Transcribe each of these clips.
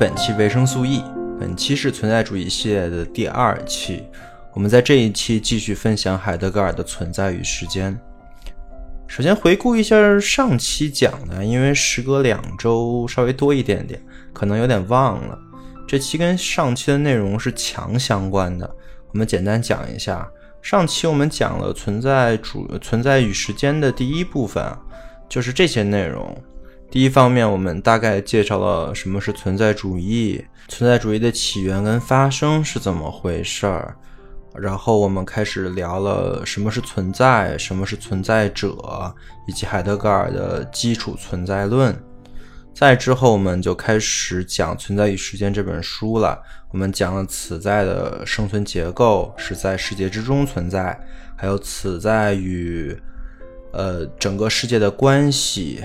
本期维生素 E。本期是存在主义系列的第二期，我们在这一期继续分享海德格尔的《存在与时间》。首先回顾一下上期讲的，因为时隔两周稍微多一点点，可能有点忘了。这期跟上期的内容是强相关的，我们简单讲一下。上期我们讲了存在主存在与时间的第一部分，就是这些内容。第一方面，我们大概介绍了什么是存在主义，存在主义的起源跟发生是怎么回事儿。然后我们开始聊了什么是存在，什么是存在者，以及海德格尔的基础存在论。再之后，我们就开始讲《存在与时间》这本书了。我们讲了此在的生存结构是在世界之中存在，还有此在与呃整个世界的关系。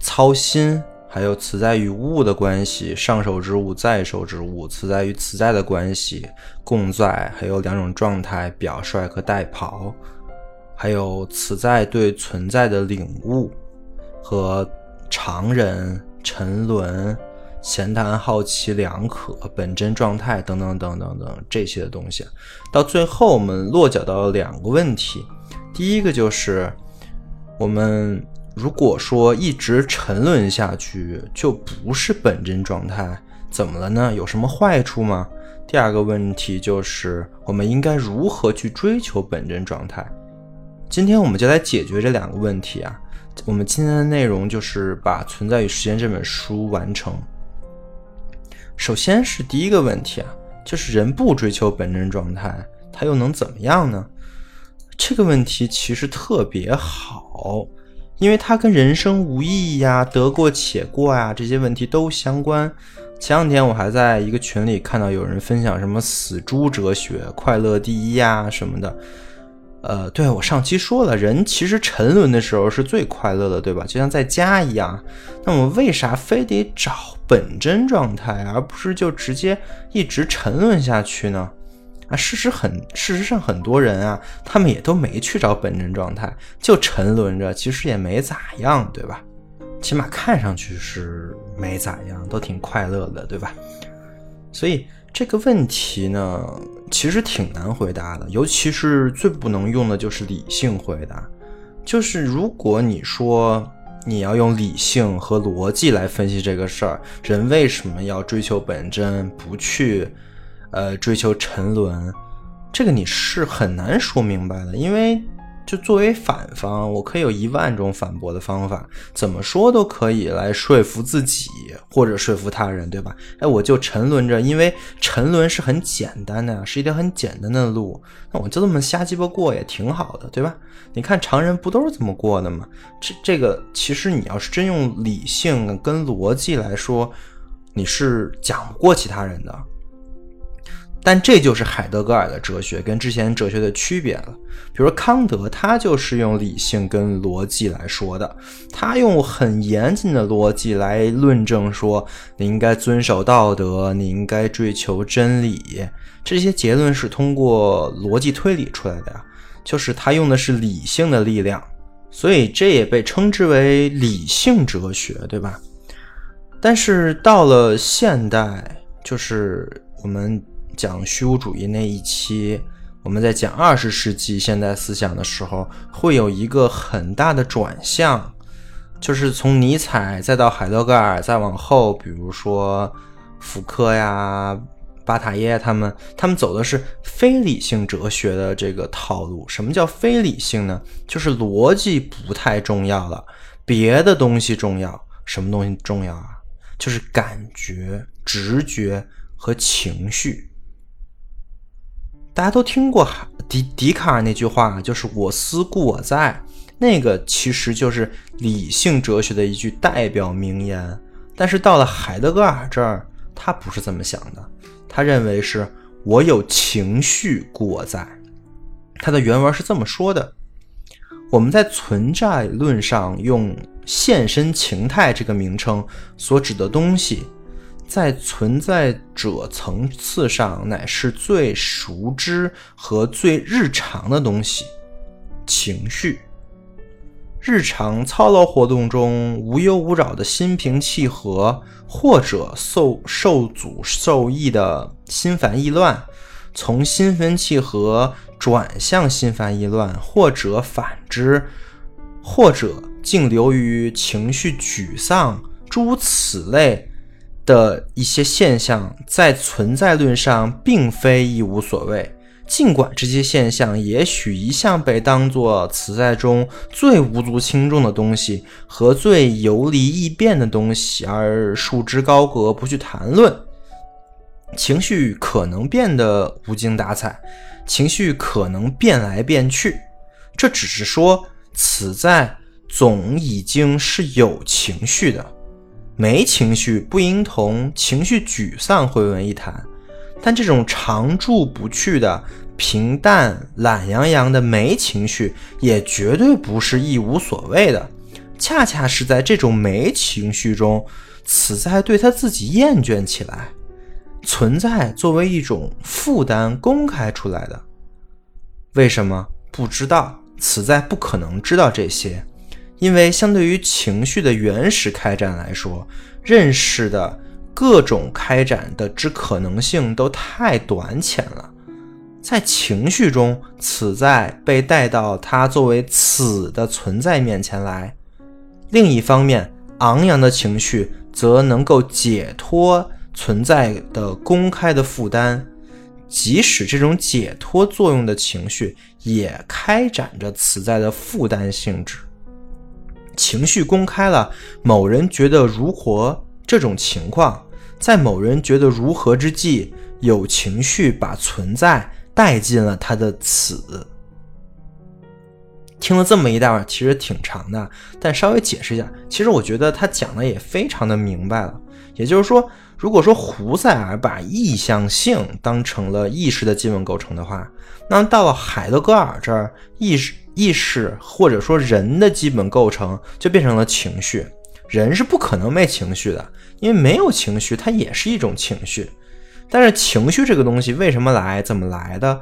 操心，还有此在与物的关系，上手之物、在手之物，此在与此在的关系，共在，还有两种状态：表率和代庖，还有此在对存在的领悟和常人、沉沦、闲谈、好奇、两可、本真状态等等等等等这些的东西。到最后，我们落脚到了两个问题，第一个就是我们。如果说一直沉沦下去就不是本真状态，怎么了呢？有什么坏处吗？第二个问题就是我们应该如何去追求本真状态？今天我们就来解决这两个问题啊。我们今天的内容就是把《存在与时间》这本书完成。首先是第一个问题啊，就是人不追求本真状态，他又能怎么样呢？这个问题其实特别好。因为它跟人生无意义呀、得过且过呀这些问题都相关。前两天我还在一个群里看到有人分享什么死猪哲学、快乐第一呀什么的。呃，对我上期说了，人其实沉沦的时候是最快乐的，对吧？就像在家一样。那么为啥非得找本真状态，而不是就直接一直沉沦下去呢？啊，事实很，事实上很多人啊，他们也都没去找本真状态，就沉沦着，其实也没咋样，对吧？起码看上去是没咋样，都挺快乐的，对吧？所以这个问题呢，其实挺难回答的，尤其是最不能用的就是理性回答，就是如果你说你要用理性和逻辑来分析这个事儿，人为什么要追求本真，不去？呃，追求沉沦，这个你是很难说明白的，因为就作为反方，我可以有一万种反驳的方法，怎么说都可以来说服自己或者说服他人，对吧？哎，我就沉沦着，因为沉沦是很简单的呀，是一条很简单的路，那我就这么瞎鸡巴过也挺好的，对吧？你看常人不都是这么过的吗？这这个其实你要是真用理性跟逻辑来说，你是讲不过其他人的。但这就是海德格尔的哲学跟之前哲学的区别了。比如康德，他就是用理性跟逻辑来说的，他用很严谨的逻辑来论证说你应该遵守道德，你应该追求真理。这些结论是通过逻辑推理出来的呀，就是他用的是理性的力量，所以这也被称之为理性哲学，对吧？但是到了现代，就是我们。讲虚无主义那一期，我们在讲二十世纪现代思想的时候，会有一个很大的转向，就是从尼采再到海德格尔，再往后，比如说福柯呀、巴塔耶他们，他们走的是非理性哲学的这个套路。什么叫非理性呢？就是逻辑不太重要了，别的东西重要。什么东西重要啊？就是感觉、直觉和情绪。大家都听过笛笛卡尔那句话，就是“我思故我在”，那个其实就是理性哲学的一句代表名言。但是到了海德格尔这儿，他不是这么想的，他认为是我有情绪故我在。他的原文是这么说的：我们在存在论上用现身情态这个名称所指的东西，在存在者层次上乃是最熟知和最日常的东西——情绪。日常操劳活动中无忧无扰的心平气和，或者受受阻受益的心烦意乱，从心平气和转向心烦意乱，或者反之，或者竟流于情绪沮丧，诸如此类的一些现象，在存在论上并非一无所谓。尽管这些现象也许一向被当作此在中最无足轻重的东西和最游离易变的东西而束之高阁，不去谈论，情绪可能变得无精打采，情绪可能变来变去，这只是说此在总已经是有情绪的，没情绪不应同情绪沮丧混为一谈。但这种常驻不去的平淡、懒洋洋的没情绪，也绝对不是一无所谓的。恰恰是在这种没情绪中，此在对他自己厌倦起来，存在作为一种负担公开出来的。为什么不知道？此在不可能知道这些，因为相对于情绪的原始开展来说，认识的。各种开展的之可能性都太短浅了，在情绪中，此在被带到它作为此的存在面前来；另一方面，昂扬的情绪则能够解脱存在的公开的负担，即使这种解脱作用的情绪也开展着此在的负担性质。情绪公开了，某人觉得如何？这种情况，在某人觉得如何之际，有情绪把存在带进了他的此。听了这么一大段，其实挺长的，但稍微解释一下，其实我觉得他讲的也非常的明白了。也就是说，如果说胡塞尔把意向性当成了意识的基本构成的话，那到了海德格尔这儿，意识、意识或者说人的基本构成就变成了情绪。人是不可能没情绪的，因为没有情绪，它也是一种情绪。但是情绪这个东西为什么来，怎么来的？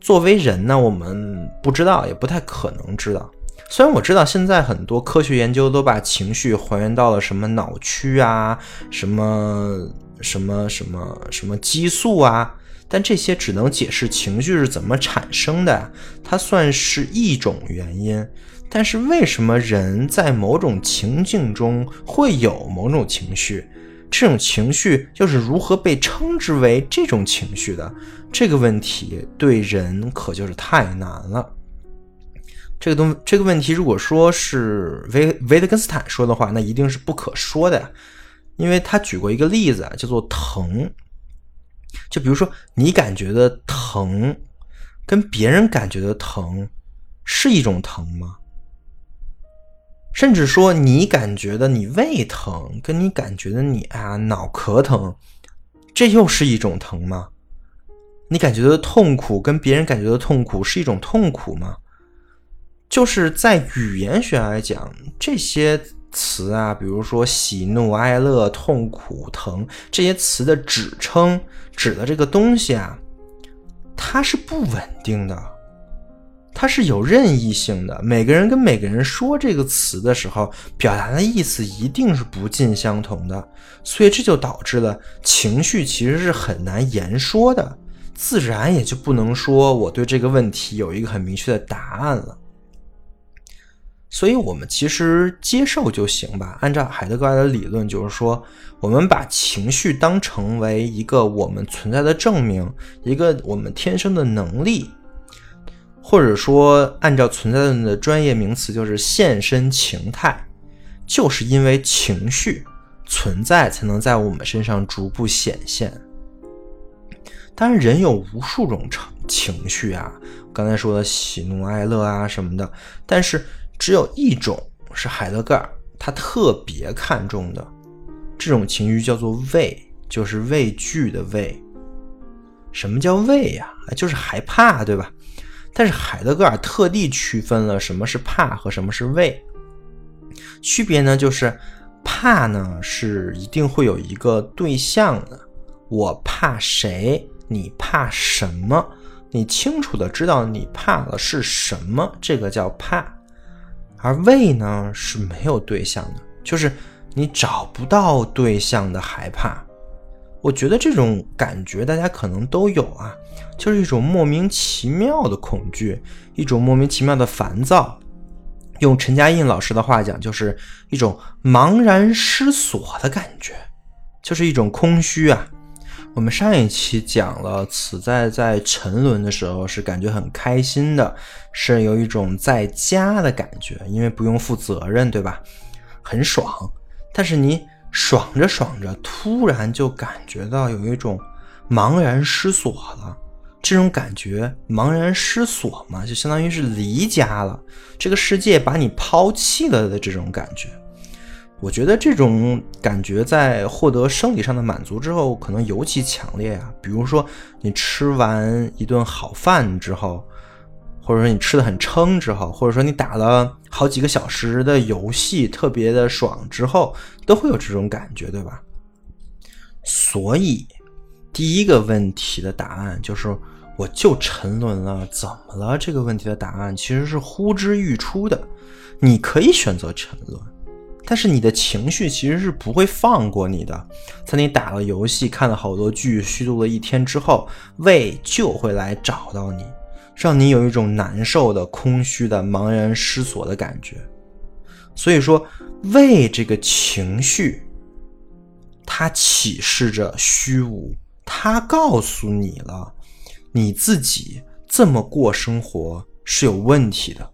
作为人呢，我们不知道，也不太可能知道。虽然我知道现在很多科学研究都把情绪还原到了什么脑区啊，什么什么什么什么激素啊，但这些只能解释情绪是怎么产生的，它算是一种原因。但是为什么人在某种情境中会有某种情绪？这种情绪又是如何被称之为这种情绪的？这个问题对人可就是太难了。这个东这个问题，如果说是维维特根斯坦说的话，那一定是不可说的，因为他举过一个例子，叫做疼。就比如说，你感觉的疼，跟别人感觉的疼，是一种疼吗？甚至说，你感觉的你胃疼，跟你感觉的你啊脑壳疼，这又是一种疼吗？你感觉的痛苦跟别人感觉的痛苦是一种痛苦吗？就是在语言学来讲，这些词啊，比如说喜怒哀乐、痛苦、疼这些词的指称，指的这个东西啊，它是不稳定的。它是有任意性的，每个人跟每个人说这个词的时候，表达的意思一定是不尽相同的，所以这就导致了情绪其实是很难言说的，自然也就不能说我对这个问题有一个很明确的答案了。所以我们其实接受就行吧。按照海德格尔的理论，就是说，我们把情绪当成为一个我们存在的证明，一个我们天生的能力，或者说，按照存在的专业名词，就是现身情态，就是因为情绪存在，才能在我们身上逐步显现。当然，人有无数种情情绪啊，刚才说的喜怒哀乐啊什么的，但是。只有一种是海德格尔他特别看重的，这种情绪叫做畏，就是畏惧的畏。什么叫畏呀？就是害怕，对吧？但是海德格尔特地区分了什么是怕和什么是畏。区别呢，就是怕呢是一定会有一个对象的，我怕谁，你怕什么，你清楚的知道你怕的是什么，这个叫怕。而畏呢是没有对象的，就是你找不到对象的害怕。我觉得这种感觉大家可能都有啊，就是一种莫名其妙的恐惧，一种莫名其妙的烦躁。用陈嘉映老师的话讲，就是一种茫然失所的感觉，就是一种空虚啊。我们上一期讲了，此在在沉沦的时候是感觉很开心的，是有一种在家的感觉，因为不用负责任，对吧？很爽。但是你爽着爽着，突然就感觉到有一种茫然失所了。这种感觉，茫然失所嘛，就相当于是离家了，这个世界把你抛弃了的这种感觉。我觉得这种感觉在获得生理上的满足之后，可能尤其强烈啊。比如说，你吃完一顿好饭之后，或者说你吃的很撑之后，或者说你打了好几个小时的游戏，特别的爽之后，都会有这种感觉，对吧？所以，第一个问题的答案就是，我就沉沦了，怎么了？这个问题的答案其实是呼之欲出的，你可以选择沉沦。但是你的情绪其实是不会放过你的，在你打了游戏、看了好多剧、虚度了一天之后，胃就会来找到你，让你有一种难受的、空虚的、茫然失所的感觉。所以说，胃这个情绪，它启示着虚无，它告诉你了，你自己这么过生活是有问题的。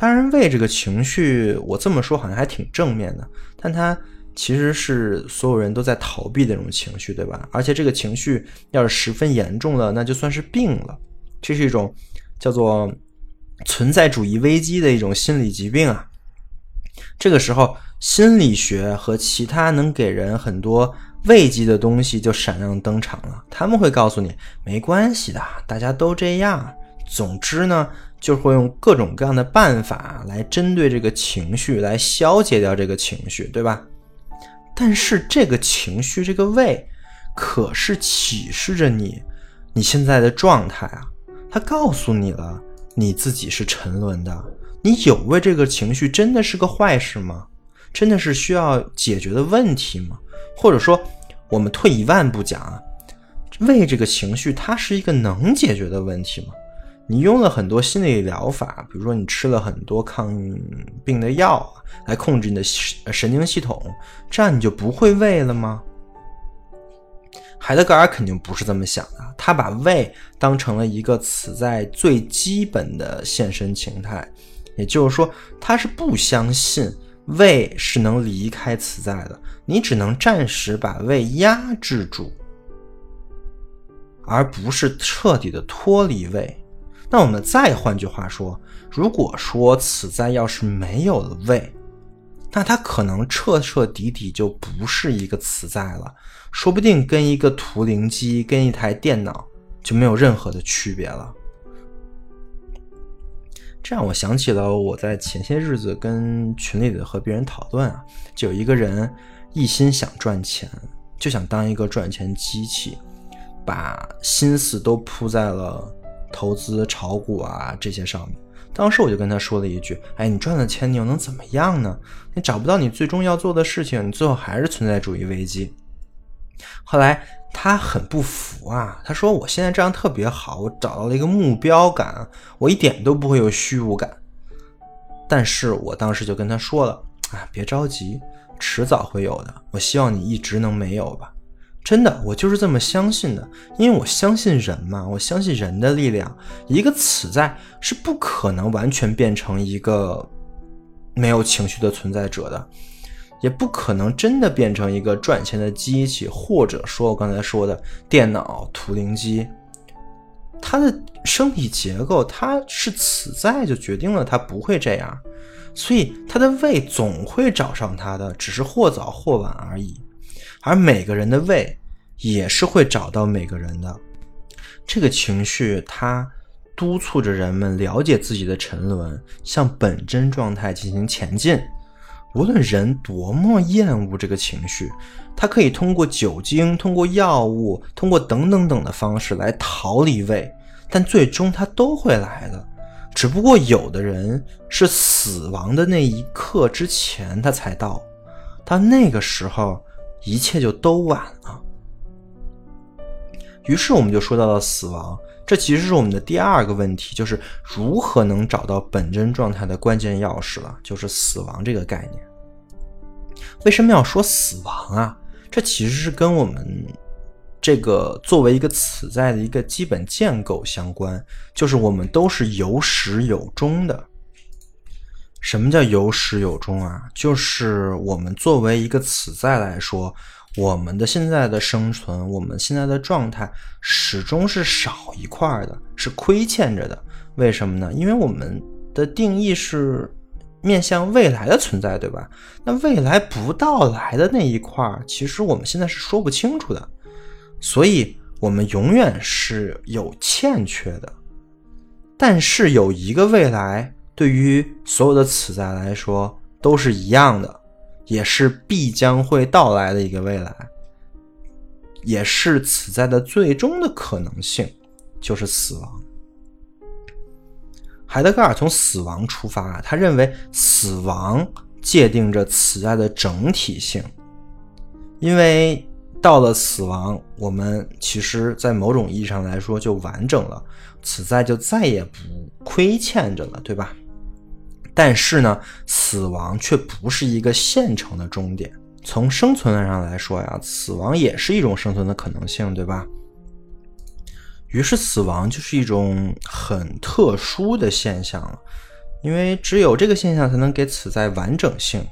当然，畏这个情绪，我这么说好像还挺正面的，但它其实是所有人都在逃避的那种情绪，对吧？而且这个情绪要是十分严重了，那就算是病了。这是一种叫做存在主义危机的一种心理疾病啊。这个时候，心理学和其他能给人很多慰藉的东西就闪亮登场了。他们会告诉你，没关系的，大家都这样。总之呢。就会用各种各样的办法来针对这个情绪，来消解掉这个情绪，对吧？但是这个情绪，这个胃，可是启示着你你现在的状态啊！它告诉你了，你自己是沉沦的。你有为这个情绪真的是个坏事吗？真的是需要解决的问题吗？或者说，我们退一万步讲啊，胃这个情绪，它是一个能解决的问题吗？你用了很多心理疗法，比如说你吃了很多抗病的药来控制你的神经系统，这样你就不会胃了吗？海德格尔肯定不是这么想的，他把胃当成了一个此在最基本的现身情态，也就是说，他是不相信胃是能离开此在的，你只能暂时把胃压制住，而不是彻底的脱离胃。那我们再换句话说，如果说此在要是没有了胃，那它可能彻彻底底就不是一个此在了，说不定跟一个图灵机、跟一台电脑就没有任何的区别了。这让我想起了我在前些日子跟群里的和别人讨论啊，就有一个人一心想赚钱，就想当一个赚钱机器，把心思都扑在了。投资炒股啊，这些上面，当时我就跟他说了一句：“哎，你赚了钱，你又能怎么样呢？你找不到你最终要做的事情，你最后还是存在主义危机。”后来他很不服啊，他说：“我现在这样特别好，我找到了一个目标感，我一点都不会有虚无感。”但是我当时就跟他说了，啊，别着急，迟早会有的。我希望你一直能没有吧。真的，我就是这么相信的，因为我相信人嘛，我相信人的力量。一个此在是不可能完全变成一个没有情绪的存在者的，也不可能真的变成一个赚钱的机器，或者说我刚才说的电脑图灵机。它的生理结构，它是此在就决定了它不会这样，所以它的胃总会找上它的，只是或早或晚而已。而每个人的胃也是会找到每个人的。这个情绪，它督促着人们了解自己的沉沦，向本真状态进行前进。无论人多么厌恶这个情绪，他可以通过酒精、通过药物、通过等等等的方式来逃离胃，但最终他都会来的。只不过有的人是死亡的那一刻之前他才到，到那个时候。一切就都晚了。于是我们就说到了死亡，这其实是我们的第二个问题，就是如何能找到本真状态的关键钥匙了，就是死亡这个概念。为什么要说死亡啊？这其实是跟我们这个作为一个此在的一个基本建构相关，就是我们都是有始有终的。什么叫有始有终啊？就是我们作为一个此在来说，我们的现在的生存，我们现在的状态，始终是少一块的，是亏欠着的。为什么呢？因为我们的定义是面向未来的存在，对吧？那未来不到来的那一块，其实我们现在是说不清楚的，所以我们永远是有欠缺的。但是有一个未来。对于所有的此在来说都是一样的，也是必将会到来的一个未来，也是此在的最终的可能性，就是死亡。海德格尔从死亡出发，他认为死亡界定着此在的整体性，因为到了死亡，我们其实在某种意义上来说就完整了，此在就再也不亏欠着了，对吧？但是呢，死亡却不是一个现成的终点。从生存上来说呀，死亡也是一种生存的可能性，对吧？于是，死亡就是一种很特殊的现象了，因为只有这个现象才能给此在完整性。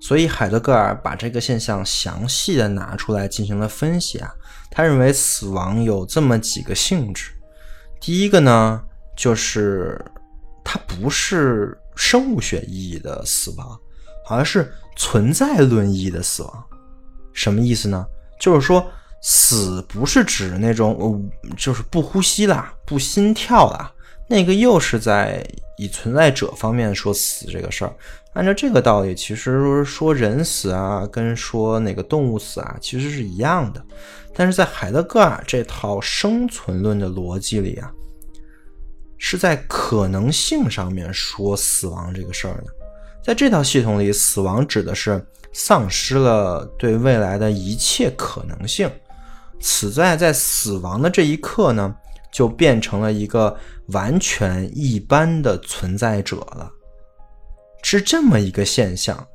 所以，海德格尔把这个现象详细的拿出来进行了分析啊。他认为死亡有这么几个性质。第一个呢，就是。它不是生物学意义的死亡，而是存在论意义的死亡。什么意思呢？就是说，死不是指那种，嗯就是不呼吸啦、不心跳啦，那个又是在以存在者方面说死这个事儿。按照这个道理，其实说人死啊，跟说哪个动物死啊，其实是一样的。但是在海德格尔这套生存论的逻辑里啊。是在可能性上面说死亡这个事儿呢，在这套系统里，死亡指的是丧失了对未来的一切可能性。此在在死亡的这一刻呢，就变成了一个完全一般的存在者了，是这么一个现象，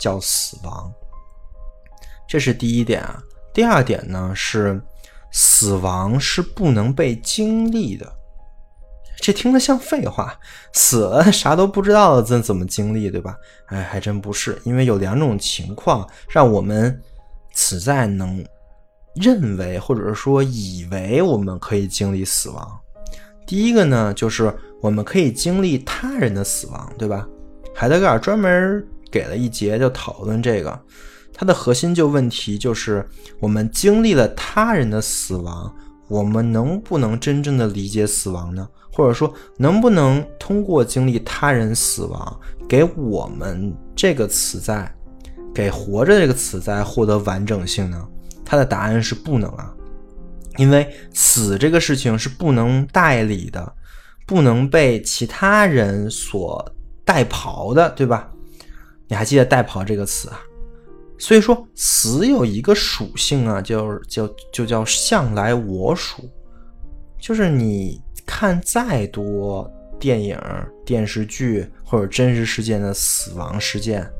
叫死亡。这是第一点啊。第二点呢是，死亡是不能被经历的。这听着像废话，死了啥都不知道了，怎怎么经历，对吧？哎，还真不是，因为有两种情况让我们此在能认为或者是说以为我们可以经历死亡。第一个呢，就是我们可以经历他人的死亡，对吧？海德格尔专门给了一节就讨论这个，它的核心就问题就是我们经历了他人的死亡，我们能不能真正的理解死亡呢？或者说，能不能通过经历他人死亡，给我们这个词在，给活着这个词在获得完整性呢？他的答案是不能啊，因为死这个事情是不能代理的，不能被其他人所代庖的，对吧？你还记得“代庖”这个词啊？所以说，死有一个属性啊，就叫就叫向来我属，就是你。看再多电影、电视剧或者真实事件的死亡事件，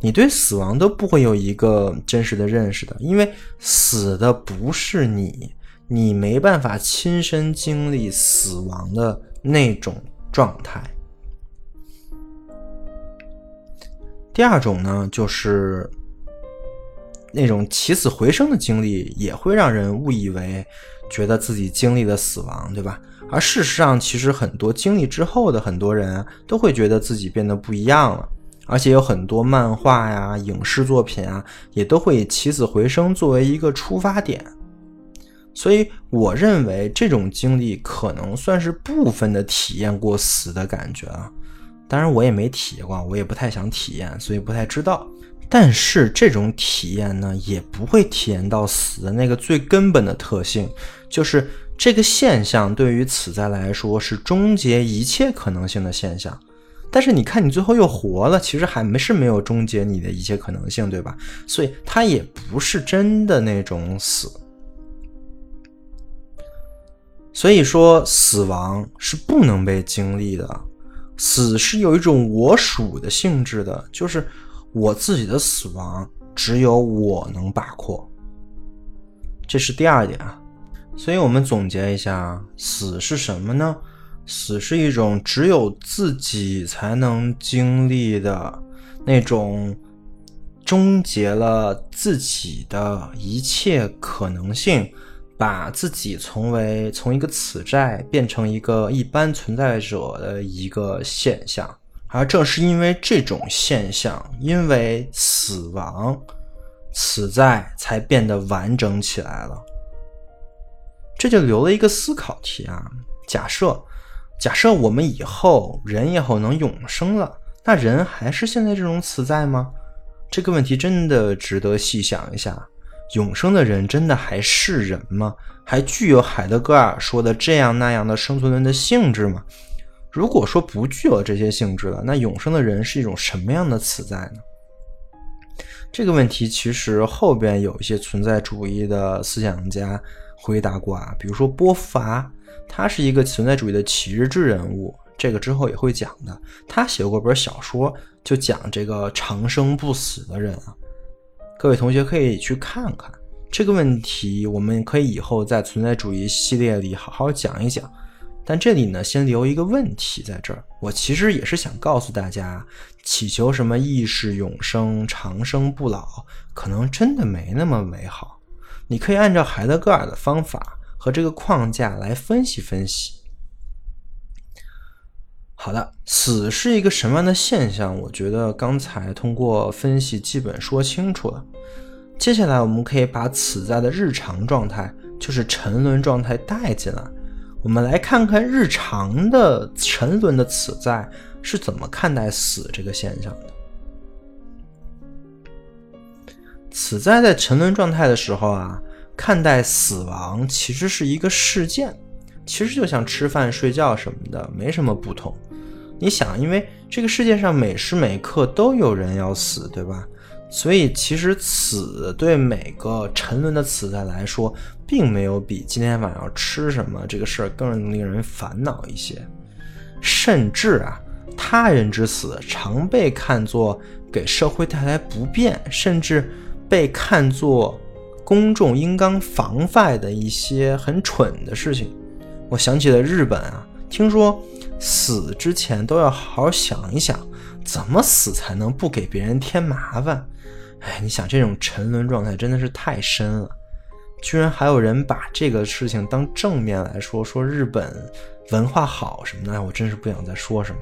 你对死亡都不会有一个真实的认识的，因为死的不是你，你没办法亲身经历死亡的那种状态。第二种呢，就是那种起死回生的经历，也会让人误以为觉得自己经历了死亡，对吧？而事实上，其实很多经历之后的很多人都会觉得自己变得不一样了，而且有很多漫画呀、影视作品啊，也都会以起死回生作为一个出发点。所以，我认为这种经历可能算是部分的体验过死的感觉啊。当然，我也没体验过，我也不太想体验，所以不太知道。但是，这种体验呢，也不会体验到死的那个最根本的特性，就是。这个现象对于此在来说是终结一切可能性的现象，但是你看你最后又活了，其实还没是没有终结你的一切可能性，对吧？所以它也不是真的那种死。所以说，死亡是不能被经历的，死是有一种我属的性质的，就是我自己的死亡只有我能把控。这是第二点啊。所以我们总结一下，死是什么呢？死是一种只有自己才能经历的那种终结了自己的一切可能性，把自己从为从一个此在变成一个一般存在者的一个现象。而正是因为这种现象，因为死亡，此在才变得完整起来了。这就留了一个思考题啊！假设，假设我们以后人以后能永生了，那人还是现在这种存在吗？这个问题真的值得细想一下。永生的人真的还是人吗？还具有海德格尔说的这样那样的生存论的性质吗？如果说不具有这些性质了，那永生的人是一种什么样的存在呢？这个问题其实后边有一些存在主义的思想家。回答过啊，比如说波伏娃，他是一个存在主义的启日之人物，这个之后也会讲的。他写过本小说，就讲这个长生不死的人啊。各位同学可以去看看这个问题，我们可以以后在存在主义系列里好好讲一讲。但这里呢，先留一个问题在这儿，我其实也是想告诉大家，祈求什么意识永生、长生不老，可能真的没那么美好。你可以按照海德格尔的方法和这个框架来分析分析。好的，死是一个什么样的现象？我觉得刚才通过分析基本说清楚了。接下来我们可以把此在的日常状态，就是沉沦状态带进来。我们来看看日常的沉沦的此在是怎么看待死这个现象的。此在在沉沦状态的时候啊，看待死亡其实是一个事件，其实就像吃饭、睡觉什么的，没什么不同。你想，因为这个世界上每时每刻都有人要死，对吧？所以其实死对每个沉沦的此在来说，并没有比今天晚上吃什么这个事儿更令人烦恼一些。甚至啊，他人之死常被看作给社会带来不便，甚至。被看作公众应当防范的一些很蠢的事情，我想起了日本啊，听说死之前都要好好想一想，怎么死才能不给别人添麻烦。哎，你想这种沉沦状态真的是太深了，居然还有人把这个事情当正面来说，说日本文化好什么的，我真是不想再说什么。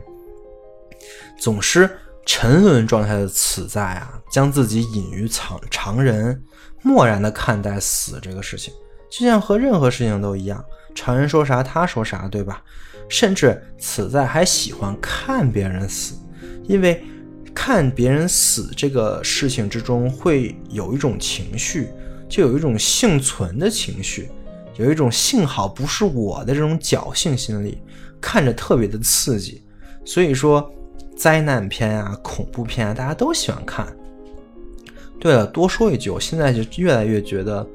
总之。沉沦状态的此在啊，将自己隐于常常人，漠然的看待死这个事情，就像和任何事情都一样，常人说啥他说啥，对吧？甚至此在还喜欢看别人死，因为看别人死这个事情之中会有一种情绪，就有一种幸存的情绪，有一种幸好不是我的这种侥幸心理，看着特别的刺激，所以说。灾难片啊，恐怖片啊，大家都喜欢看。对了，多说一句，我现在就越来越觉得，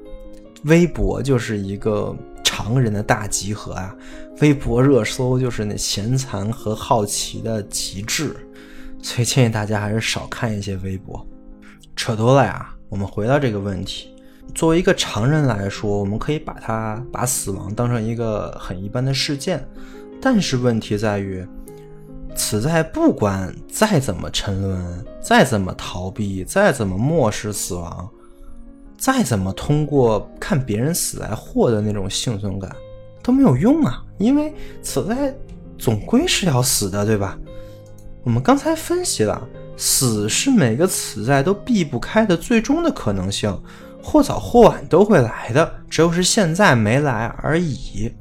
微博就是一个常人的大集合啊！微博热搜就是那闲残和好奇的极致，所以建议大家还是少看一些微博。扯多了呀，我们回到这个问题。作为一个常人来说，我们可以把它把死亡当成一个很一般的事件，但是问题在于，此在不管再怎么沉沦，再怎么逃避，再怎么漠视死亡。再怎么通过看别人死来获得那种幸存感都没有用啊，因为此在总归是要死的，对吧？我们刚才分析了，死是每个此在都避不开的最终的可能性，或早或晚都会来的，只有是现在没来而已。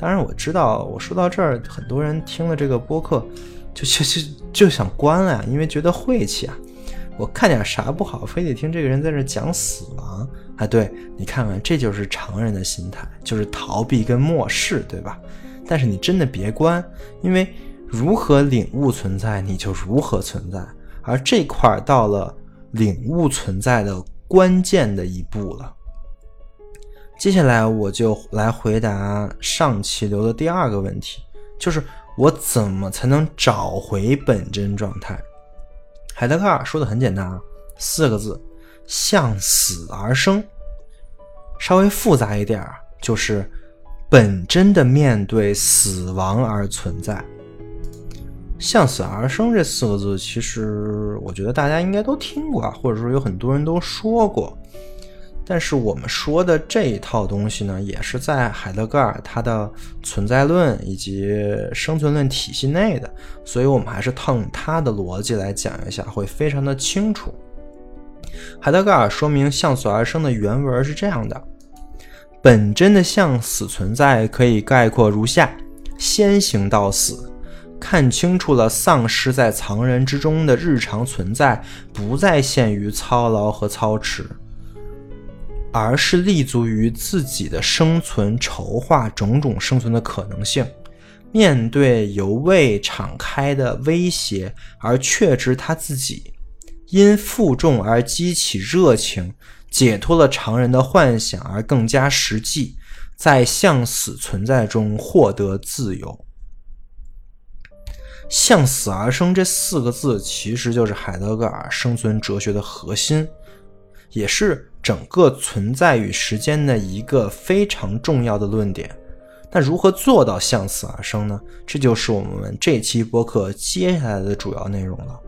当然，我知道我说到这儿，很多人听了这个播客就就就就想关了呀，因为觉得晦气啊。我看点啥不好，非得听这个人在这讲死亡啊？对你看看，这就是常人的心态，就是逃避跟漠视，对吧？但是你真的别关，因为如何领悟存在，你就如何存在。而这块儿到了领悟存在的关键的一步了。接下来我就来回答上期留的第二个问题，就是我怎么才能找回本真状态？海德格尔说的很简单啊，四个字：向死而生。稍微复杂一点就是本真的面对死亡而存在。向死而生这四个字，其实我觉得大家应该都听过，或者说有很多人都说过。但是我们说的这一套东西呢，也是在海德格尔他的存在论以及生存论体系内的，所以我们还是套用他的逻辑来讲一下，会非常的清楚。海德格尔说明向死而生的原文是这样的：本真的向死存在可以概括如下：先行到死，看清楚了丧失在藏人之中的日常存在，不再限于操劳和操持。而是立足于自己的生存，筹划种种生存的可能性。面对由未敞开的威胁，而确知他自己因负重而激起热情，解脱了常人的幻想，而更加实际，在向死存在中获得自由。向死而生这四个字，其实就是海德格尔生存哲学的核心，也是。整个存在与时间的一个非常重要的论点，那如何做到向死而生呢？这就是我们这期播客接下来的主要内容了。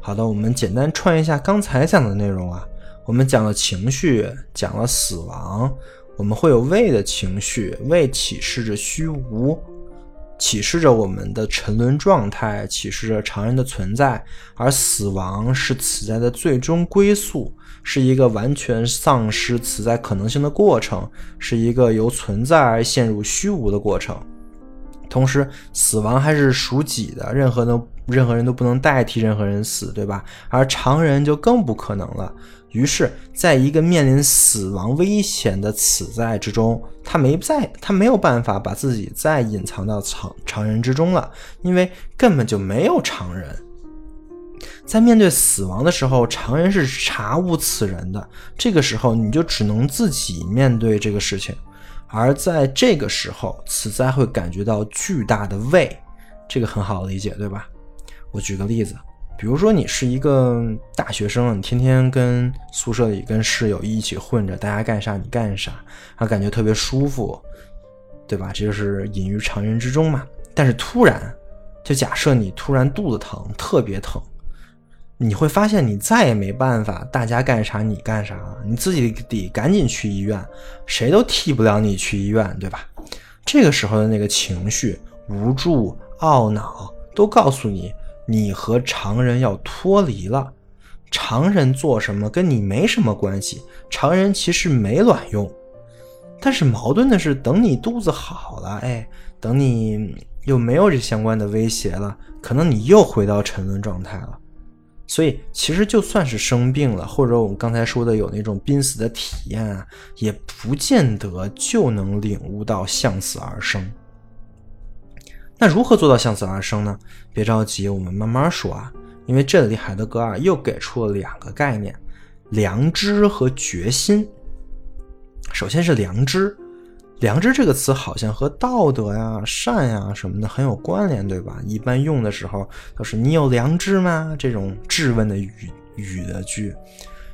好的，我们简单串一下刚才讲的内容啊，我们讲了情绪，讲了死亡，我们会有畏的情绪，畏启示着虚无。启示着我们的沉沦状态，启示着常人的存在，而死亡是此在的最终归宿，是一个完全丧失此在可能性的过程，是一个由存在而陷入虚无的过程。同时，死亡还是属己的，任何都任何人都不能代替任何人死，对吧？而常人就更不可能了。于是，在一个面临死亡危险的此在之中，他没在，他没有办法把自己再隐藏到常常人之中了，因为根本就没有常人。在面对死亡的时候，常人是查无此人的。这个时候，你就只能自己面对这个事情，而在这个时候，此灾会感觉到巨大的畏，这个很好理解，对吧？我举个例子。比如说，你是一个大学生，你天天跟宿舍里跟室友一起混着，大家干啥你干啥，啊，感觉特别舒服，对吧？这就是隐于常人之中嘛。但是突然，就假设你突然肚子疼，特别疼，你会发现你再也没办法，大家干啥你干啥了，你自己得赶紧去医院，谁都替不了你去医院，对吧？这个时候的那个情绪，无助、懊恼，都告诉你。你和常人要脱离了，常人做什么跟你没什么关系，常人其实没卵用。但是矛盾的是，等你肚子好了，哎，等你又没有这相关的威胁了，可能你又回到沉沦状态了。所以，其实就算是生病了，或者我们刚才说的有那种濒死的体验啊，也不见得就能领悟到向死而生。那如何做到向死而生呢？别着急，我们慢慢说啊。因为这里海德格尔又给出了两个概念：良知和决心。首先是良知，良知这个词好像和道德呀、善呀什么的很有关联，对吧？一般用的时候都是“你有良知吗”这种质问的语语的句。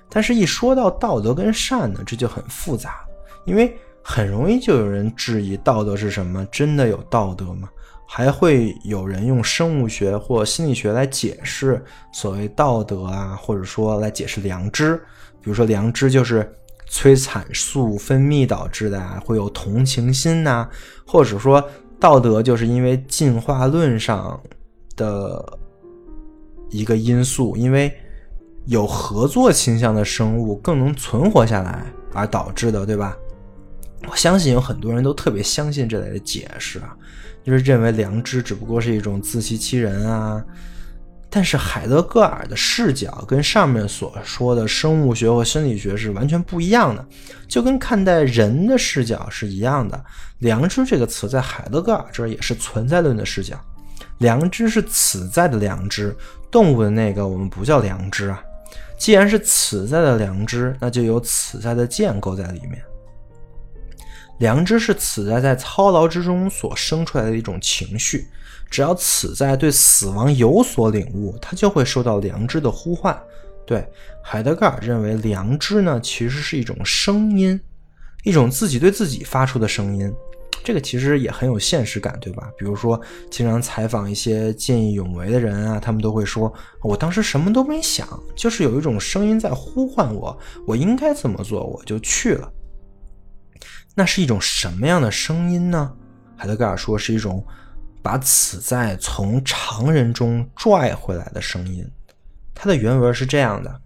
但是，一说到道德跟善呢，这就很复杂，因为很容易就有人质疑道德是什么？真的有道德吗？还会有人用生物学或心理学来解释所谓道德啊，或者说来解释良知。比如说，良知就是催产素分泌导致的啊，会有同情心呐，或者说道德就是因为进化论上的一个因素，因为。有合作倾向的生物更能存活下来而导致的，对吧？我相信有很多人都特别相信这类的解释啊，就是认为良知只不过是一种自欺欺人啊。但是海德格尔的视角跟上面所说的生物学或心理学是完全不一样的，就跟看待人的视角是一样的。良知这个词在海德格尔这儿也是存在论的视角，良知是此在的良知，动物的那个我们不叫良知啊。既然是此在的良知，那就有此在的建构在里面。良知是此在在操劳之中所生出来的一种情绪，只要此在对死亡有所领悟，他就会受到良知的呼唤。对海德格尔认为，良知呢其实是一种声音，一种自己对自己发出的声音。这个其实也很有现实感，对吧？比如说，经常采访一些见义勇为的人啊，他们都会说：“我当时什么都没想，就是有一种声音在呼唤我，我应该怎么做，我就去了。”那是一种什么样的声音呢？海德格尔说是一种把此在从常人中拽回来的声音。它的原文是这样的：“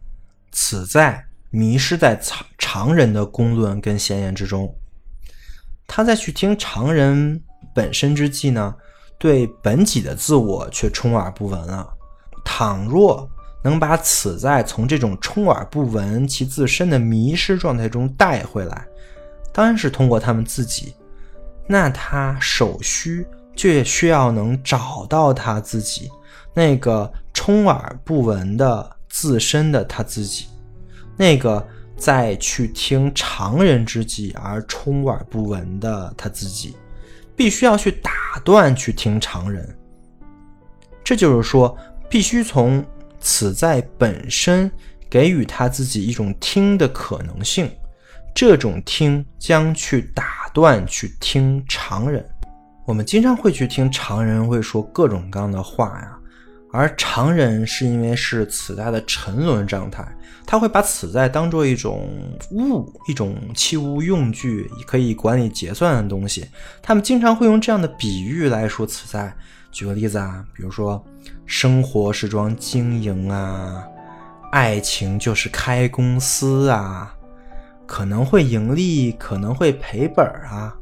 此在迷失在常常人的公论跟闲言之中。”他在去听常人本身之际呢，对本己的自我却充耳不闻了。倘若能把此在从这种充耳不闻其自身的迷失状态中带回来，当然是通过他们自己。那他首需却需要能找到他自己那个充耳不闻的自身的他自己，那个。再去听常人之际而充耳不闻的他自己，必须要去打断去听常人。这就是说，必须从此在本身给予他自己一种听的可能性，这种听将去打断去听常人。我们经常会去听常人会说各种各样的话呀。而常人是因为是此在的沉沦状态，他会把此在当做一种物，一种器物用具，可以管理结算的东西。他们经常会用这样的比喻来说此在。举个例子啊，比如说，生活是桩经营啊，爱情就是开公司啊，可能会盈利，可能会赔本啊。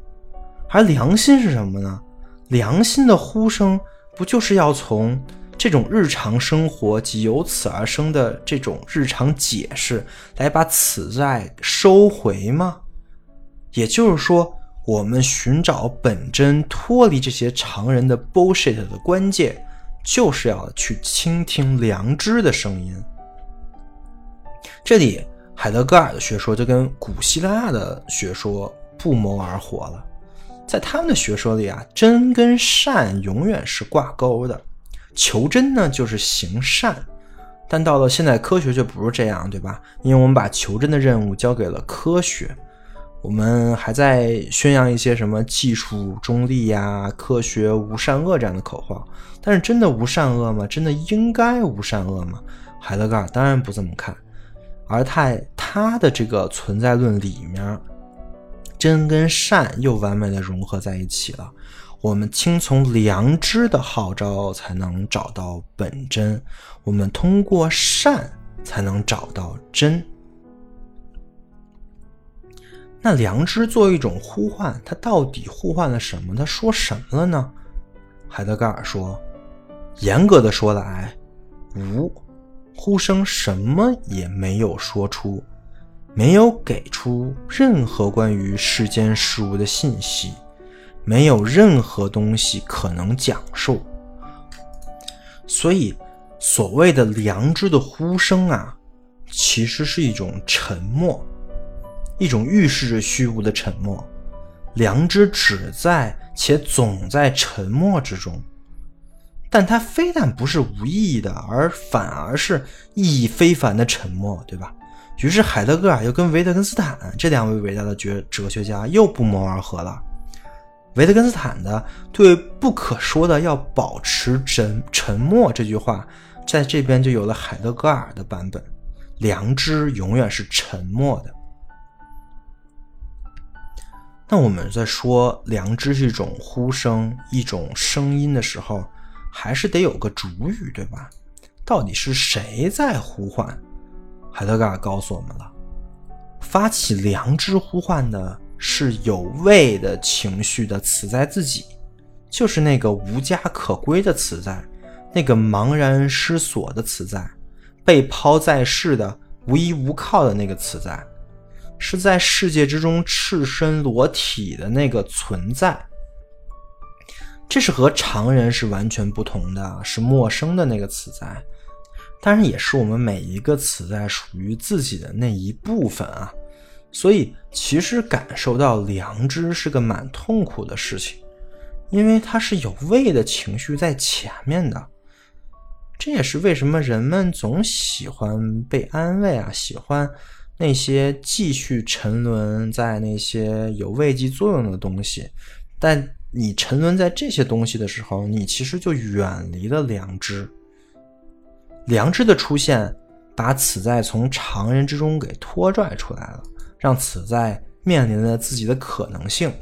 而良心是什么呢？良心的呼声不就是要从？这种日常生活及由此而生的这种日常解释，来把此在收回吗？也就是说，我们寻找本真、脱离这些常人的 bullshit 的关键，就是要去倾听良知的声音。这里，海德格尔的学说就跟古希腊的学说不谋而合了。在他们的学说里啊，真跟善永远是挂钩的。求真呢，就是行善，但到了现代科学就不是这样，对吧？因为我们把求真的任务交给了科学，我们还在宣扬一些什么技术中立呀、科学无善恶这样的口号。但是真的无善恶吗？真的应该无善恶吗？海德格尔当然不这么看，而在他的这个存在论里面，真跟善又完美的融合在一起了。我们听从良知的号召，才能找到本真；我们通过善，才能找到真。那良知作为一种呼唤，它到底呼唤了什么？它说什么了呢？海德格尔说：“严格的说来，无呼声什么也没有说出，没有给出任何关于世间事物的信息。”没有任何东西可能讲述，所以所谓的良知的呼声啊，其实是一种沉默，一种预示着虚无的沉默。良知只在且总在沉默之中。但它非但不是无意义的，而反而是意义非凡的沉默，对吧？于是海德格尔又跟维特根斯坦这两位伟大的哲哲学家又不谋而合了。维特根斯坦的对不可说的要保持沉沉默这句话，在这边就有了海德格尔的版本：良知永远是沉默的。那我们在说良知是一种呼声、一种声音的时候。还是得有个主语，对吧？到底是谁在呼唤？海德格尔告诉我们了，发起良知呼唤的是有畏的情绪的此在自己，就是那个无家可归的此在，那个茫然失所的此在，被抛在世的无依无靠的那个此在，是在世界之中赤身裸体的那个存在。这是和常人是完全不同的，是陌生的那个此在，当然也是我们每一个此在属于自己的那一部分啊。所以，其实感受到良知是个蛮痛苦的事情，因为它是有畏的情绪在前面的。这也是为什么人们总喜欢被安慰啊，喜欢那些继续沉沦在那些有慰藉作用的东西，但。你沉沦在这些东西的时候，你其实就远离了良知。良知的出现，把此在从常人之中给拖拽出来了，让此在面临了自己的可能性。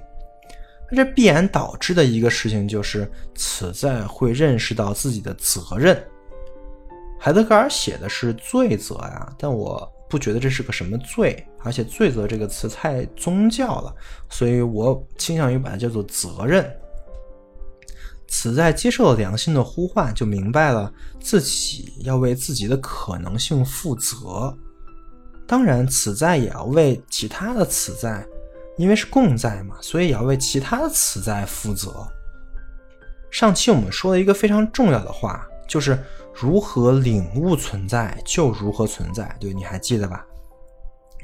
那这必然导致的一个事情就是，此在会认识到自己的责任。海德格尔写的是罪责呀，但我。不觉得这是个什么罪，而且“罪责”这个词太宗教了，所以我倾向于把它叫做责任。此在接受了良心的呼唤，就明白了自己要为自己的可能性负责。当然，此在也要为其他的此在，因为是共在嘛，所以也要为其他的此在负责。上期我们说了一个非常重要的话，就是。如何领悟存在，就如何存在。对，你还记得吧？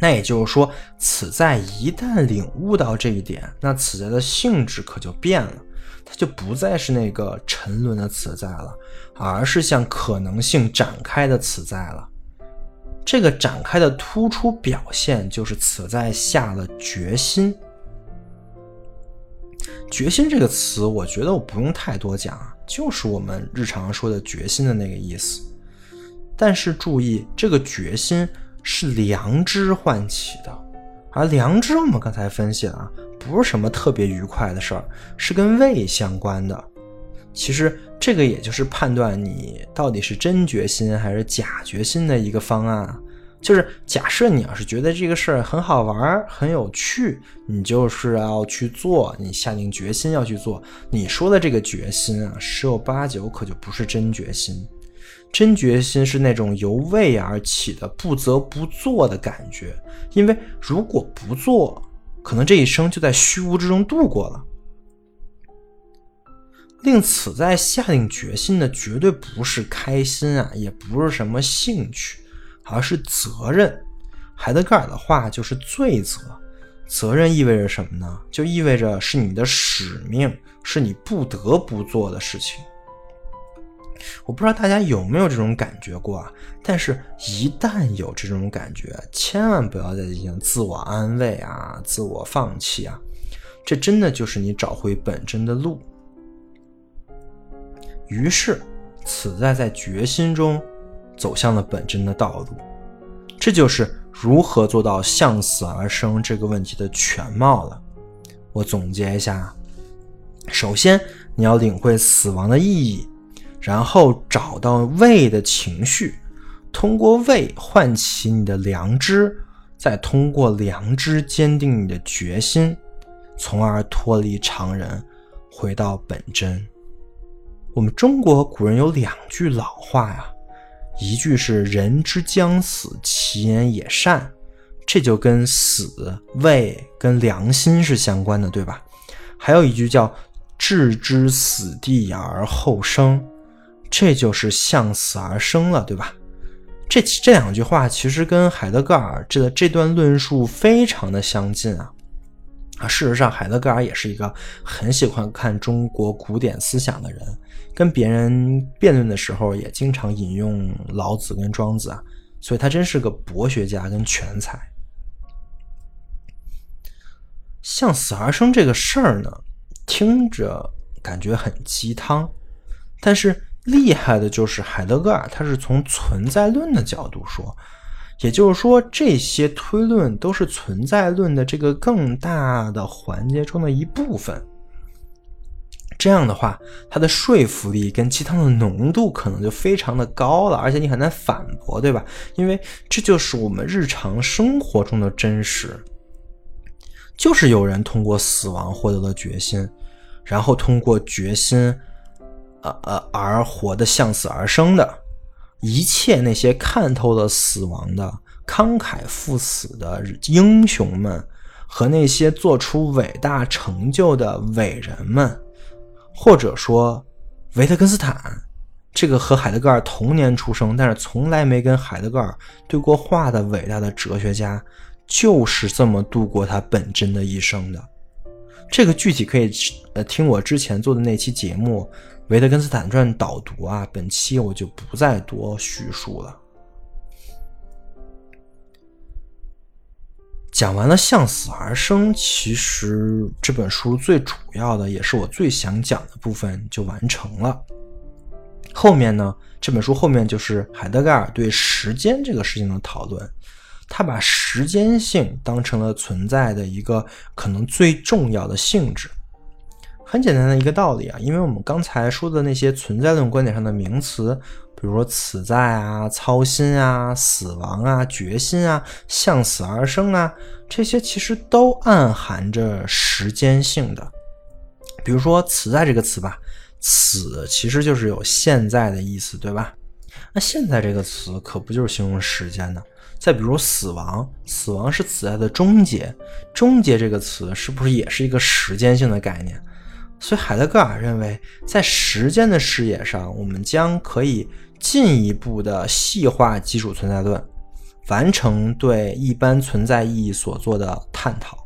那也就是说，此在一旦领悟到这一点，那此在的性质可就变了，它就不再是那个沉沦的此在了，而是向可能性展开的此在了。这个展开的突出表现，就是此在下了决心。决心这个词，我觉得我不用太多讲。就是我们日常说的决心的那个意思，但是注意，这个决心是良知唤起的，而良知我们刚才分析了啊，不是什么特别愉快的事儿，是跟胃相关的。其实这个也就是判断你到底是真决心还是假决心的一个方案。就是假设你要是觉得这个事儿很好玩、很有趣，你就是要去做，你下定决心要去做。你说的这个决心啊，十有八九可就不是真决心。真决心是那种由畏而起的不得不做的感觉，因为如果不做，可能这一生就在虚无之中度过了。令此在下定决心的绝对不是开心啊，也不是什么兴趣。而是责任，海德格尔的话就是罪责。责任意味着什么呢？就意味着是你的使命，是你不得不做的事情。我不知道大家有没有这种感觉过啊？但是，一旦有这种感觉，千万不要再进行自我安慰啊、自我放弃啊，这真的就是你找回本真的路。于是，此在在决心中。走向了本真的道路，这就是如何做到向死而生这个问题的全貌了。我总结一下：首先，你要领会死亡的意义，然后找到胃的情绪，通过胃唤起你的良知，再通过良知坚定你的决心，从而脱离常人，回到本真。我们中国古人有两句老话呀。一句是“人之将死，其言也善”，这就跟死、胃、跟良心是相关的，对吧？还有一句叫“置之死地而后生”，这就是向死而生了，对吧？这这两句话其实跟海德格尔这这段论述非常的相近啊。啊，事实上，海德格尔也是一个很喜欢看中国古典思想的人，跟别人辩论的时候也经常引用老子跟庄子啊，所以他真是个博学家跟全才。向死而生这个事儿呢，听着感觉很鸡汤，但是厉害的就是海德格尔，他是从存在论的角度说。也就是说，这些推论都是存在论的这个更大的环节中的一部分。这样的话，它的说服力跟鸡汤的浓度可能就非常的高了，而且你很难反驳，对吧？因为这就是我们日常生活中的真实，就是有人通过死亡获得了决心，然后通过决心，呃呃而活的向死而生的。一切那些看透了死亡的慷慨赴死的英雄们，和那些做出伟大成就的伟人们，或者说维特根斯坦，这个和海德格尔同年出生，但是从来没跟海德格尔对过话的伟大的哲学家，就是这么度过他本真的一生的。这个具体可以呃听我之前做的那期节目。维特根斯坦传导读啊，本期我就不再多叙述了。讲完了向死而生，其实这本书最主要的，也是我最想讲的部分就完成了。后面呢，这本书后面就是海德格尔对时间这个事情的讨论，他把时间性当成了存在的一个可能最重要的性质。很简单的一个道理啊，因为我们刚才说的那些存在论观点上的名词，比如说此在啊、操心啊、死亡啊、决心啊、向死而生啊，这些其实都暗含着时间性的。比如说“此在”这个词吧，“此”其实就是有现在的意思，对吧？那“现在”这个词可不就是形容时间的？再比如“死亡”，死亡是此在的终结，终结这个词是不是也是一个时间性的概念？所以，海德格尔认为，在时间的视野上，我们将可以进一步的细化基础存在论，完成对一般存在意义所做的探讨。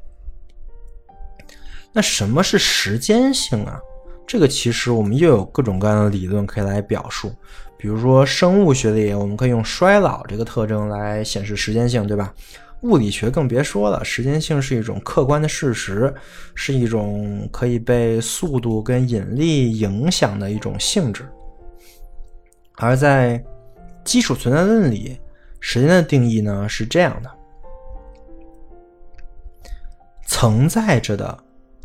那什么是时间性啊？这个其实我们又有各种各样的理论可以来表述，比如说生物学里，我们可以用衰老这个特征来显示时间性，对吧？物理学更别说了，时间性是一种客观的事实，是一种可以被速度跟引力影响的一种性质。而在基础存在论里，时间的定义呢是这样的：存在着的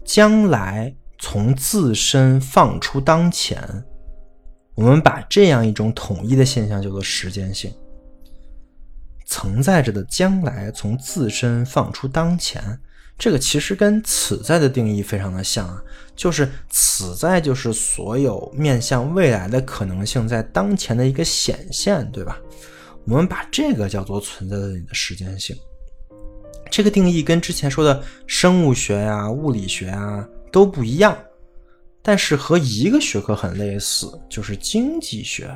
将来从自身放出当前，我们把这样一种统一的现象叫做时间性。存在着的将来从自身放出当前，这个其实跟此在的定义非常的像啊，就是此在就是所有面向未来的可能性在当前的一个显现，对吧？我们把这个叫做存在的时间性。这个定义跟之前说的生物学呀、物理学啊都不一样，但是和一个学科很类似，就是经济学。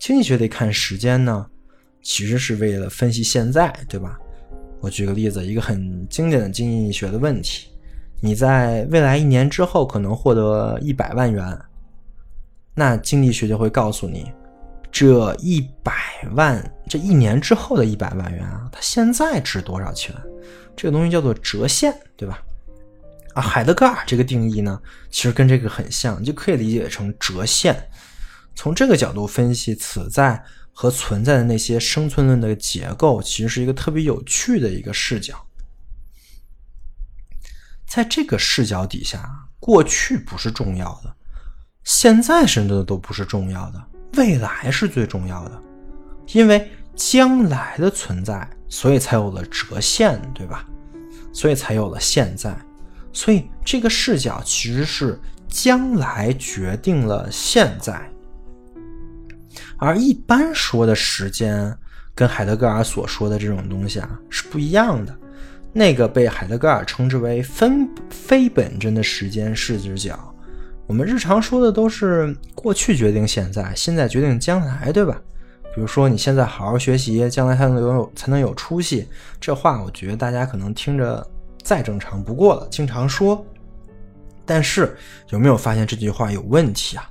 经济学得看时间呢。其实是为了分析现在，对吧？我举个例子，一个很经典的经济学的问题：你在未来一年之后可能获得一百万元，那经济学就会告诉你，这一百万这一年之后的一百万元啊，它现在值多少钱？这个东西叫做折现，对吧？啊，海德格尔这个定义呢，其实跟这个很像，就可以理解成折现。从这个角度分析，此在。和存在的那些生存论的结构，其实是一个特别有趣的一个视角。在这个视角底下，过去不是重要的，现在甚至都不是重要的，未来是最重要的。因为将来的存在，所以才有了折现，对吧？所以才有了现在。所以这个视角其实是将来决定了现在。而一般说的时间，跟海德格尔所说的这种东西啊是不一样的。那个被海德格尔称之为分非本真的时间视角，我们日常说的都是过去决定现在，现在决定将来，对吧？比如说你现在好好学习，将来才能有才能有出息。这话我觉得大家可能听着再正常不过了，经常说。但是有没有发现这句话有问题啊？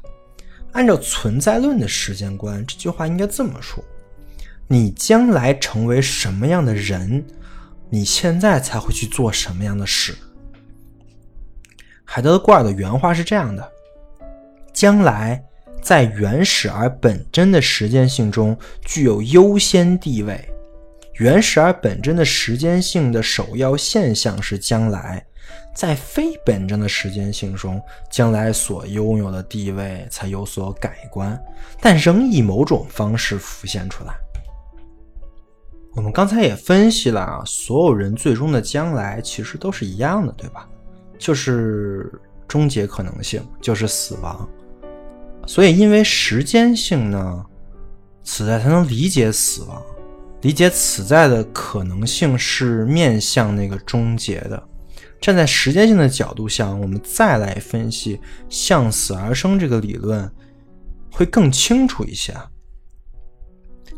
按照存在论的时间观，这句话应该这么说：你将来成为什么样的人，你现在才会去做什么样的事。海德格尔的原话是这样的：将来在原始而本真的时间性中具有优先地位。原始而本真的时间性的首要现象是将来。在非本真的时间性中，将来所拥有的地位才有所改观，但仍以某种方式浮现出来。我们刚才也分析了啊，所有人最终的将来其实都是一样的，对吧？就是终结可能性，就是死亡。所以，因为时间性呢，此在才能理解死亡，理解此在的可能性是面向那个终结的。站在时间性的角度上，我们再来分析向死而生这个理论，会更清楚一些。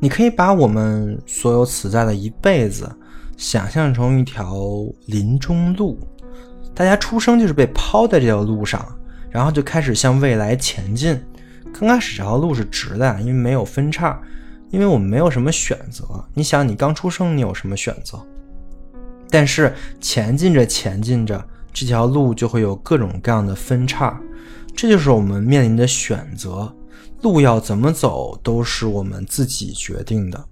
你可以把我们所有此在的一辈子想象成一条林中路，大家出生就是被抛在这条路上，然后就开始向未来前进。刚开始这条路是直的，因为没有分叉，因为我们没有什么选择。你想，你刚出生，你有什么选择？但是前进着前进着，这条路就会有各种各样的分叉，这就是我们面临的选择。路要怎么走，都是我们自己决定的。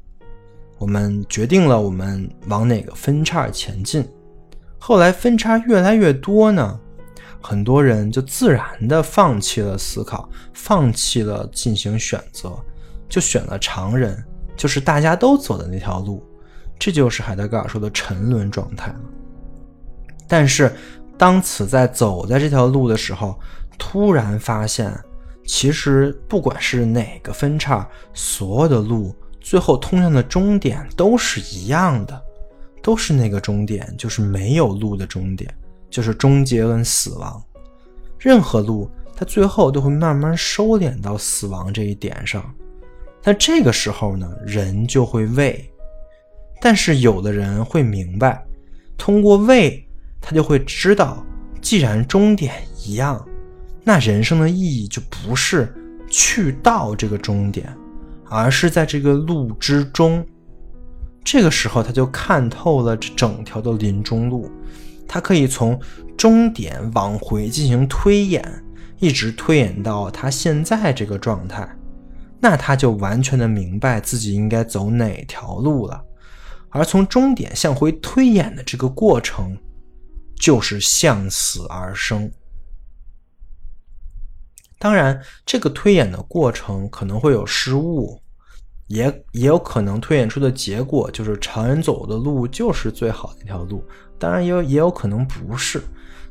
我们决定了我们往哪个分叉前进。后来分叉越来越多呢，很多人就自然的放弃了思考，放弃了进行选择，就选了常人，就是大家都走的那条路。这就是海德格尔说的沉沦状态了。但是，当此在走在这条路的时候，突然发现，其实不管是哪个分叉，所有的路最后通向的终点都是一样的，都是那个终点，就是没有路的终点，就是终结跟死亡。任何路，它最后都会慢慢收敛到死亡这一点上。那这个时候呢，人就会为。但是有的人会明白，通过为，他就会知道，既然终点一样，那人生的意义就不是去到这个终点，而是在这个路之中。这个时候，他就看透了这整条的林中路，他可以从终点往回进行推演，一直推演到他现在这个状态，那他就完全的明白自己应该走哪条路了。而从终点向回推演的这个过程，就是向死而生。当然，这个推演的过程可能会有失误，也也有可能推演出的结果就是常人走的路就是最好的一条路。当然，也有也有可能不是。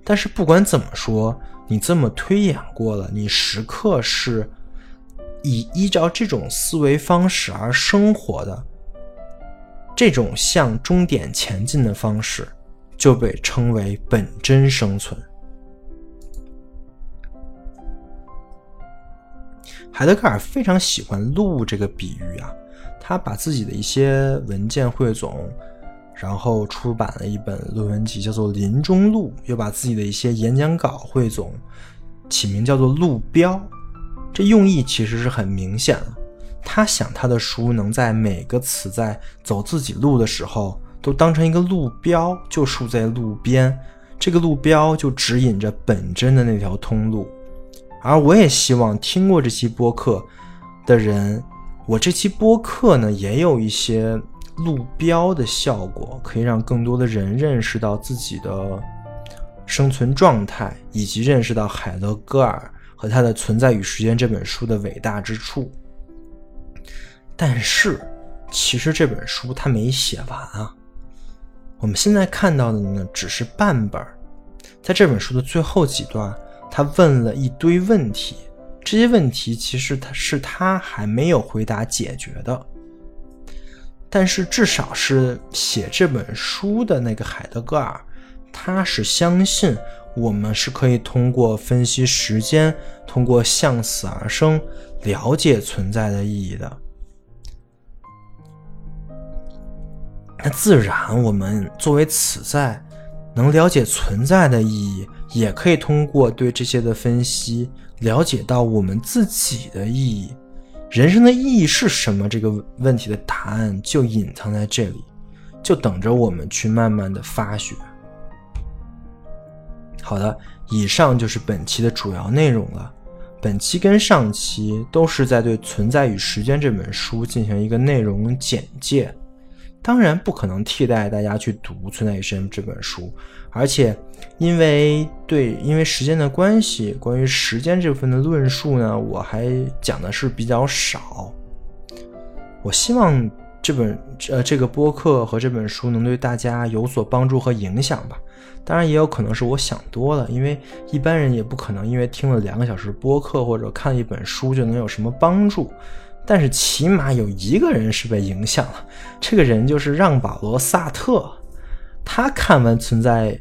但是不管怎么说，你这么推演过了，你时刻是以依照这种思维方式而生活的。这种向终点前进的方式，就被称为本真生存。海德格尔非常喜欢“路”这个比喻啊，他把自己的一些文件汇总，然后出版了一本论文集，叫做《林中路》，又把自己的一些演讲稿汇总，起名叫做《路标》。这用意其实是很明显了。他想，他的书能在每个词在走自己路的时候，都当成一个路标，就竖在路边。这个路标就指引着本真的那条通路。而我也希望听过这期播客的人，我这期播客呢，也有一些路标的效果，可以让更多的人认识到自己的生存状态，以及认识到海德格尔和他的《存在与时间》这本书的伟大之处。但是，其实这本书他没写完啊。我们现在看到的呢，只是半本在这本书的最后几段，他问了一堆问题，这些问题其实他是他还没有回答解决的。但是，至少是写这本书的那个海德格尔，他是相信我们是可以通过分析时间，通过向死而生，了解存在的意义的。那自然，我们作为此在，能了解存在的意义，也可以通过对这些的分析，了解到我们自己的意义。人生的意义是什么？这个问题的答案就隐藏在这里，就等着我们去慢慢的发掘。好的，以上就是本期的主要内容了。本期跟上期都是在对《存在与时间》这本书进行一个内容简介。当然不可能替代大家去读《存在与时间》这本书，而且因为对因为时间的关系，关于时间这部分的论述呢，我还讲的是比较少。我希望这本呃这个播客和这本书能对大家有所帮助和影响吧。当然也有可能是我想多了，因为一般人也不可能因为听了两个小时播客或者看一本书就能有什么帮助。但是起码有一个人是被影响了，这个人就是让·保罗·萨特。他看完《存在，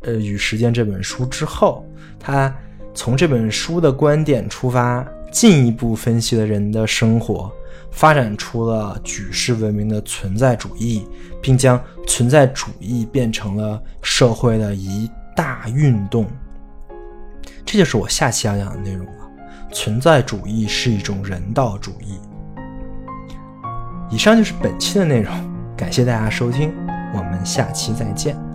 呃与时间》这本书之后，他从这本书的观点出发，进一步分析了人的生活，发展出了举世闻名的存在主义，并将存在主义变成了社会的一大运动。这就是我下期要讲的内容了。存在主义是一种人道主义。以上就是本期的内容，感谢大家收听，我们下期再见。